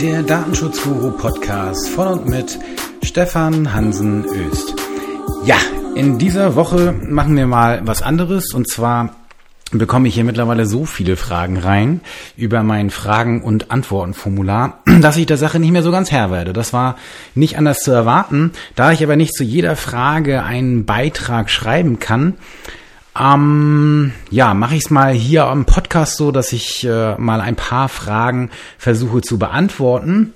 Der Datenschutzguru Podcast von und mit Stefan Hansen Öst. Ja, in dieser Woche machen wir mal was anderes und zwar bekomme ich hier mittlerweile so viele Fragen rein über mein Fragen- und Antwortenformular, dass ich der Sache nicht mehr so ganz Herr werde. Das war nicht anders zu erwarten. Da ich aber nicht zu jeder Frage einen Beitrag schreiben kann, ähm, ja, mache ich es mal hier am Podcast so, dass ich äh, mal ein paar Fragen versuche zu beantworten.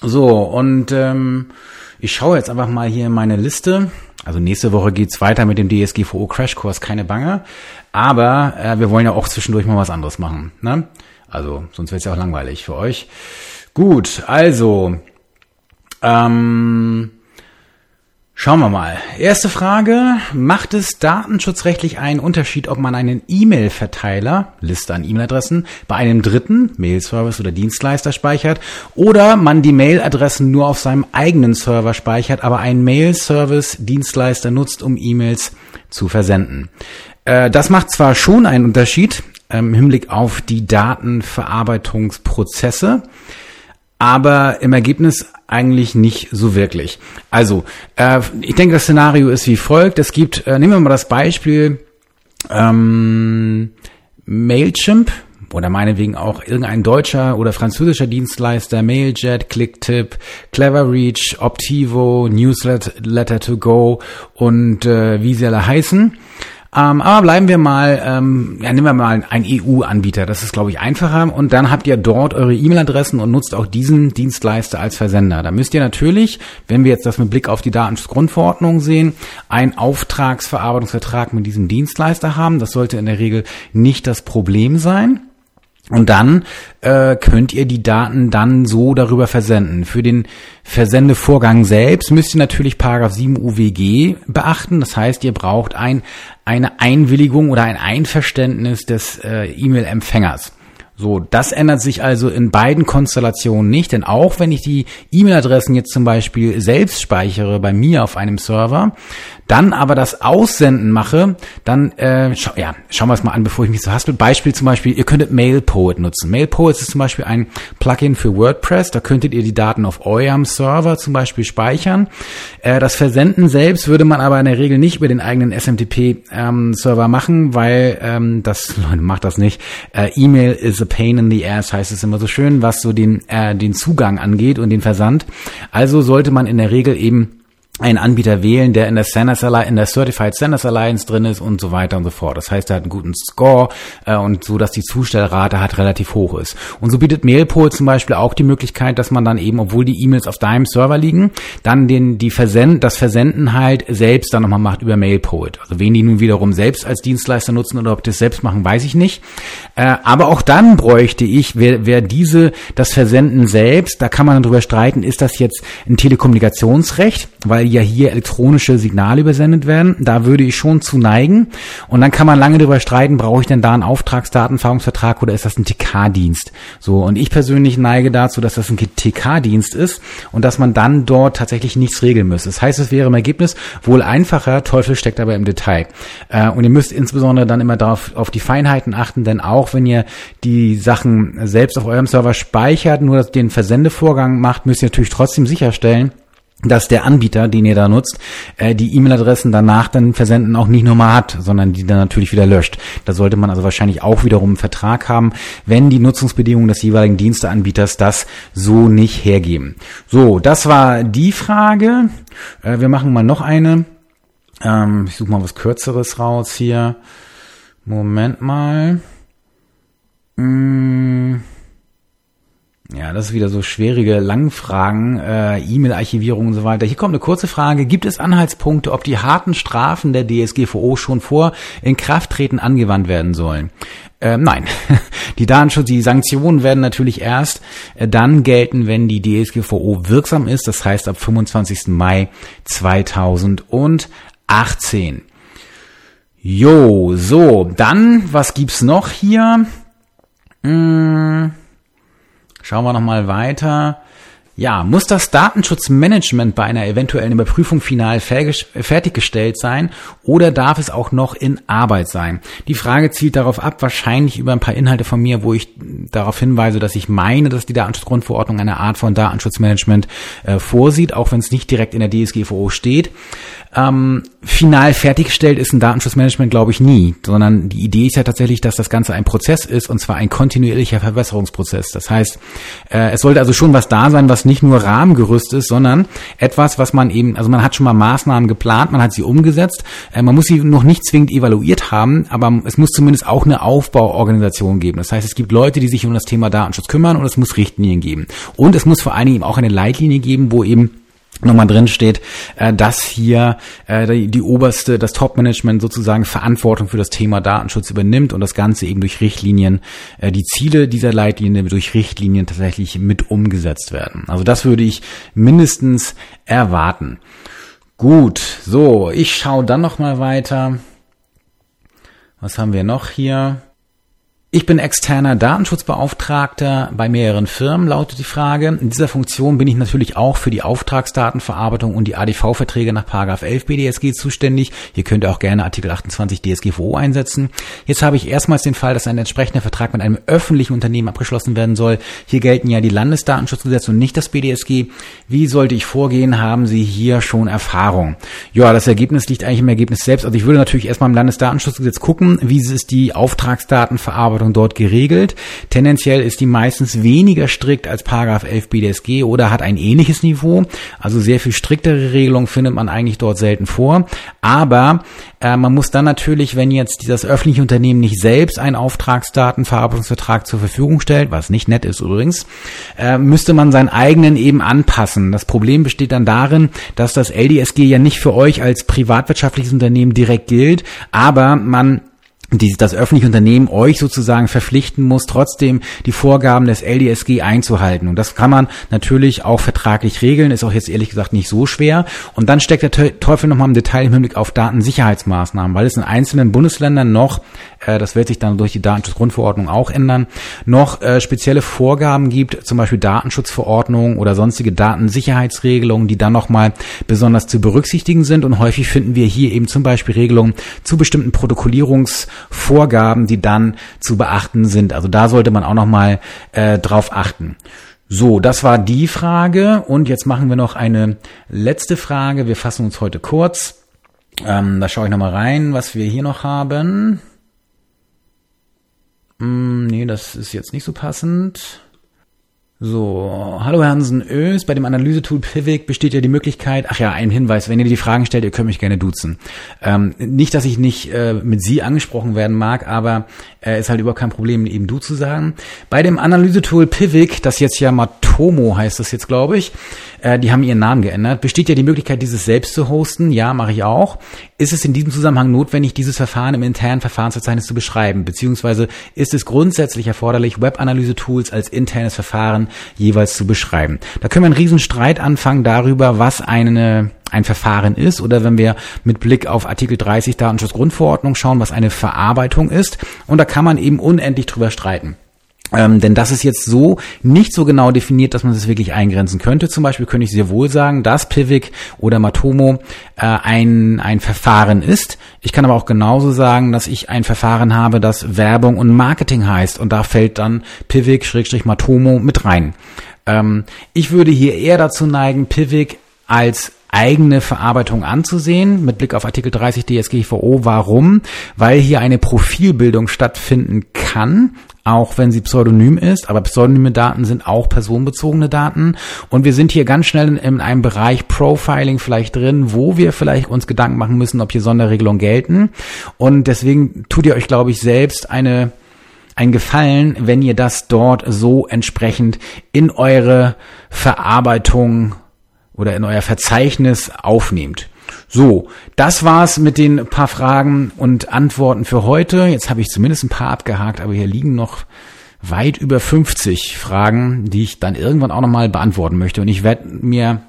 So, und ähm, ich schaue jetzt einfach mal hier in meine Liste. Also nächste Woche geht's weiter mit dem DSGVO Crashkurs, keine Bange. Aber äh, wir wollen ja auch zwischendurch mal was anderes machen. Ne? Also sonst wird's ja auch langweilig für euch. Gut, also ähm, Schauen wir mal. Erste Frage. Macht es datenschutzrechtlich einen Unterschied, ob man einen E-Mail-Verteiler, Liste an E-Mail-Adressen, bei einem dritten, Mail-Service oder Dienstleister speichert oder man die Mail-Adressen nur auf seinem eigenen Server speichert, aber einen Mail-Service, Dienstleister nutzt, um E-Mails zu versenden? Äh, das macht zwar schon einen Unterschied ähm, im Hinblick auf die Datenverarbeitungsprozesse, aber im Ergebnis eigentlich nicht so wirklich. Also, äh, ich denke, das Szenario ist wie folgt. Es gibt, äh, nehmen wir mal das Beispiel ähm, Mailchimp oder meinetwegen auch irgendein deutscher oder französischer Dienstleister, Mailjet, Clicktip, Cleverreach, Optivo, Newsletter to go und äh, wie sie alle heißen. Ähm, aber bleiben wir mal, ähm, ja, nehmen wir mal einen EU-Anbieter. Das ist, glaube ich, einfacher. Und dann habt ihr dort eure E-Mail-Adressen und nutzt auch diesen Dienstleister als Versender. Da müsst ihr natürlich, wenn wir jetzt das mit Blick auf die Datenschutzgrundverordnung sehen, einen Auftragsverarbeitungsvertrag mit diesem Dienstleister haben. Das sollte in der Regel nicht das Problem sein. Und dann äh, könnt ihr die Daten dann so darüber versenden. Für den Versendevorgang selbst müsst ihr natürlich Paragraph 7 UWG beachten. Das heißt, ihr braucht ein, eine Einwilligung oder ein Einverständnis des äh, E-Mail-Empfängers. So, das ändert sich also in beiden Konstellationen nicht, denn auch wenn ich die E-Mail-Adressen jetzt zum Beispiel selbst speichere bei mir auf einem Server, dann aber das Aussenden mache, dann äh, scha ja, schauen wir es mal an, bevor ich mich so haspel. Beispiel zum Beispiel, ihr könntet MailPoet nutzen. MailPoet ist zum Beispiel ein Plugin für WordPress. Da könntet ihr die Daten auf eurem Server zum Beispiel speichern. Äh, das Versenden selbst würde man aber in der Regel nicht über den eigenen SMTP-Server ähm, machen, weil ähm, das Leute macht das nicht. Äh, E-Mail is a pain in the ass heißt es immer so schön, was so den äh, den Zugang angeht und den Versand. Also sollte man in der Regel eben einen Anbieter wählen, der in der Alliance, in der Certified Standards Alliance drin ist und so weiter und so fort. Das heißt, er hat einen guten Score äh, und so, dass die Zustellrate halt relativ hoch ist. Und so bietet Mailpool zum Beispiel auch die Möglichkeit, dass man dann eben, obwohl die E-Mails auf deinem Server liegen, dann den die Versend, das Versenden halt selbst dann nochmal macht über Mailpool. Also wen die nun wiederum selbst als Dienstleister nutzen oder ob die das selbst machen, weiß ich nicht. Äh, aber auch dann bräuchte ich, wer, wer diese das Versenden selbst, da kann man darüber streiten, ist das jetzt ein Telekommunikationsrecht, weil ja hier elektronische Signale übersendet werden. Da würde ich schon zu neigen. Und dann kann man lange darüber streiten, brauche ich denn da einen Auftragsdatenfahrungsvertrag oder ist das ein TK-Dienst? So, und ich persönlich neige dazu, dass das ein TK-Dienst ist und dass man dann dort tatsächlich nichts regeln müsste. Das heißt, es wäre im Ergebnis wohl einfacher, Teufel steckt aber im Detail. Äh, und ihr müsst insbesondere dann immer darauf auf die Feinheiten achten, denn auch wenn ihr die Sachen selbst auf eurem Server speichert, nur den Versendevorgang macht, müsst ihr natürlich trotzdem sicherstellen, dass der Anbieter, den ihr da nutzt, äh, die E-Mail-Adressen danach dann versenden auch nicht nochmal hat, sondern die dann natürlich wieder löscht. Da sollte man also wahrscheinlich auch wiederum einen Vertrag haben, wenn die Nutzungsbedingungen des jeweiligen Diensteanbieters das so nicht hergeben. So, das war die Frage. Äh, wir machen mal noch eine. Ähm, ich suche mal was Kürzeres raus hier. Moment mal. Mmh. Ja, das ist wieder so schwierige Langfragen, äh, E-Mail-Archivierung und so weiter. Hier kommt eine kurze Frage. Gibt es Anhaltspunkte, ob die harten Strafen der DSGVO schon vor Inkrafttreten angewandt werden sollen? Ähm, nein, die Datenschutz, die Sanktionen werden natürlich erst äh, dann gelten, wenn die DSGVO wirksam ist. Das heißt ab 25. Mai 2018. Jo, so, dann, was gibt's noch hier? Hm. Schauen wir noch mal weiter. Ja, muss das Datenschutzmanagement bei einer eventuellen Überprüfung final fertiggestellt sein oder darf es auch noch in Arbeit sein? Die Frage zielt darauf ab, wahrscheinlich über ein paar Inhalte von mir, wo ich darauf hinweise, dass ich meine, dass die Datenschutzgrundverordnung eine Art von Datenschutzmanagement äh, vorsieht, auch wenn es nicht direkt in der DSGVO steht. Ähm, final fertiggestellt ist ein Datenschutzmanagement, glaube ich, nie, sondern die Idee ist ja tatsächlich, dass das Ganze ein Prozess ist und zwar ein kontinuierlicher Verbesserungsprozess. Das heißt, äh, es sollte also schon was da sein, was nicht nur Rahmengerüst ist, sondern etwas, was man eben, also man hat schon mal Maßnahmen geplant, man hat sie umgesetzt, äh, man muss sie noch nicht zwingend evaluiert haben, aber es muss zumindest auch eine Aufbauorganisation geben. Das heißt, es gibt Leute, die sich um das Thema Datenschutz kümmern und es muss Richtlinien geben. Und es muss vor allen Dingen auch eine Leitlinie geben, wo eben nochmal drin steht, äh, dass hier äh, die, die oberste, das Top-Management sozusagen Verantwortung für das Thema Datenschutz übernimmt und das Ganze eben durch Richtlinien, äh, die Ziele dieser Leitlinie durch Richtlinien tatsächlich mit umgesetzt werden. Also das würde ich mindestens erwarten. Gut, so, ich schaue dann nochmal weiter. Was haben wir noch hier? Ich bin externer Datenschutzbeauftragter bei mehreren Firmen, lautet die Frage. In dieser Funktion bin ich natürlich auch für die Auftragsdatenverarbeitung und die ADV-Verträge nach 11 BDSG zuständig. Hier könnt ihr auch gerne Artikel 28 DSGVO einsetzen. Jetzt habe ich erstmals den Fall, dass ein entsprechender Vertrag mit einem öffentlichen Unternehmen abgeschlossen werden soll. Hier gelten ja die Landesdatenschutzgesetze und nicht das BDSG. Wie sollte ich vorgehen? Haben Sie hier schon Erfahrung? Ja, das Ergebnis liegt eigentlich im Ergebnis selbst. Also ich würde natürlich erstmal im Landesdatenschutzgesetz gucken, wie ist die Auftragsdatenverarbeitung Verantwortung dort geregelt. Tendenziell ist die meistens weniger strikt als Paragraph 11 BDSG oder hat ein ähnliches Niveau. Also sehr viel striktere Regelungen findet man eigentlich dort selten vor. Aber äh, man muss dann natürlich, wenn jetzt das öffentliche Unternehmen nicht selbst einen Auftragsdatenverarbeitungsvertrag zur Verfügung stellt, was nicht nett ist übrigens, äh, müsste man seinen eigenen eben anpassen. Das Problem besteht dann darin, dass das LDSG ja nicht für euch als privatwirtschaftliches Unternehmen direkt gilt, aber man die, das öffentliche Unternehmen euch sozusagen verpflichten muss, trotzdem die Vorgaben des LDSG einzuhalten. Und das kann man natürlich auch vertraglich regeln, ist auch jetzt ehrlich gesagt nicht so schwer. Und dann steckt der Teufel nochmal im Detail im Hinblick auf Datensicherheitsmaßnahmen, weil es in einzelnen Bundesländern noch, äh, das wird sich dann durch die Datenschutzgrundverordnung auch ändern, noch äh, spezielle Vorgaben gibt, zum Beispiel Datenschutzverordnungen oder sonstige Datensicherheitsregelungen, die dann nochmal besonders zu berücksichtigen sind. Und häufig finden wir hier eben zum Beispiel Regelungen zu bestimmten Protokollierungs Vorgaben, die dann zu beachten sind. Also da sollte man auch noch mal äh, drauf achten. So, das war die Frage und jetzt machen wir noch eine letzte Frage. Wir fassen uns heute kurz. Ähm, da schaue ich noch mal rein, was wir hier noch haben. Hm, nee, das ist jetzt nicht so passend. So, hallo Hansen Ös, bei dem Analysetool Pivik besteht ja die Möglichkeit, ach ja, ein Hinweis, wenn ihr die Fragen stellt, ihr könnt mich gerne duzen. Ähm, nicht, dass ich nicht äh, mit Sie angesprochen werden mag, aber äh, ist halt überhaupt kein Problem, eben du zu sagen. Bei dem Analysetool Pivik, das jetzt ja Matomo heißt das jetzt, glaube ich, äh, die haben ihren Namen geändert, besteht ja die Möglichkeit, dieses selbst zu hosten. Ja, mache ich auch. Ist es in diesem Zusammenhang notwendig, dieses Verfahren im internen Verfahrensverzeichnis zu beschreiben? Beziehungsweise ist es grundsätzlich erforderlich, Web-Analyse-Tools als internes Verfahren jeweils zu beschreiben. Da können wir einen riesen Streit anfangen darüber, was eine ein Verfahren ist oder wenn wir mit Blick auf Artikel 30 Datenschutzgrundverordnung schauen, was eine Verarbeitung ist. Und da kann man eben unendlich drüber streiten. Ähm, denn das ist jetzt so nicht so genau definiert, dass man das wirklich eingrenzen könnte. Zum Beispiel könnte ich sehr wohl sagen, dass Pivik oder Matomo äh, ein, ein Verfahren ist. Ich kann aber auch genauso sagen, dass ich ein Verfahren habe, das Werbung und Marketing heißt. Und da fällt dann Pivik-Matomo mit rein. Ähm, ich würde hier eher dazu neigen, Pivik als eigene Verarbeitung anzusehen, mit Blick auf Artikel 30 DSGVO. Warum? Weil hier eine Profilbildung stattfinden kann, auch wenn sie pseudonym ist, aber pseudonyme Daten sind auch personenbezogene Daten. Und wir sind hier ganz schnell in, in, einem Bereich Profiling vielleicht drin, wo wir vielleicht uns Gedanken machen müssen, ob hier Sonderregelungen gelten. Und deswegen tut ihr euch, glaube ich, selbst eine ein Gefallen, wenn ihr das dort so entsprechend in eure Verarbeitung oder in euer Verzeichnis aufnehmt. So, das war's mit den paar Fragen und Antworten für heute. Jetzt habe ich zumindest ein paar abgehakt, aber hier liegen noch weit über 50 Fragen, die ich dann irgendwann auch nochmal beantworten möchte. Und ich werde mir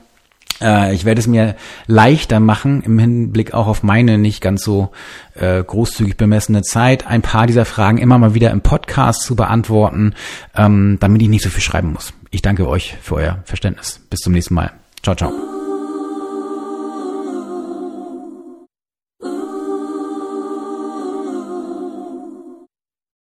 Äh, ich werde es mir leichter machen, im Hinblick auch auf meine nicht ganz so äh, großzügig bemessene Zeit, ein paar dieser Fragen immer mal wieder im Podcast zu beantworten, ähm, damit ich nicht so viel schreiben muss. Ich danke euch für euer Verständnis. Bis zum nächsten Mal. ciao。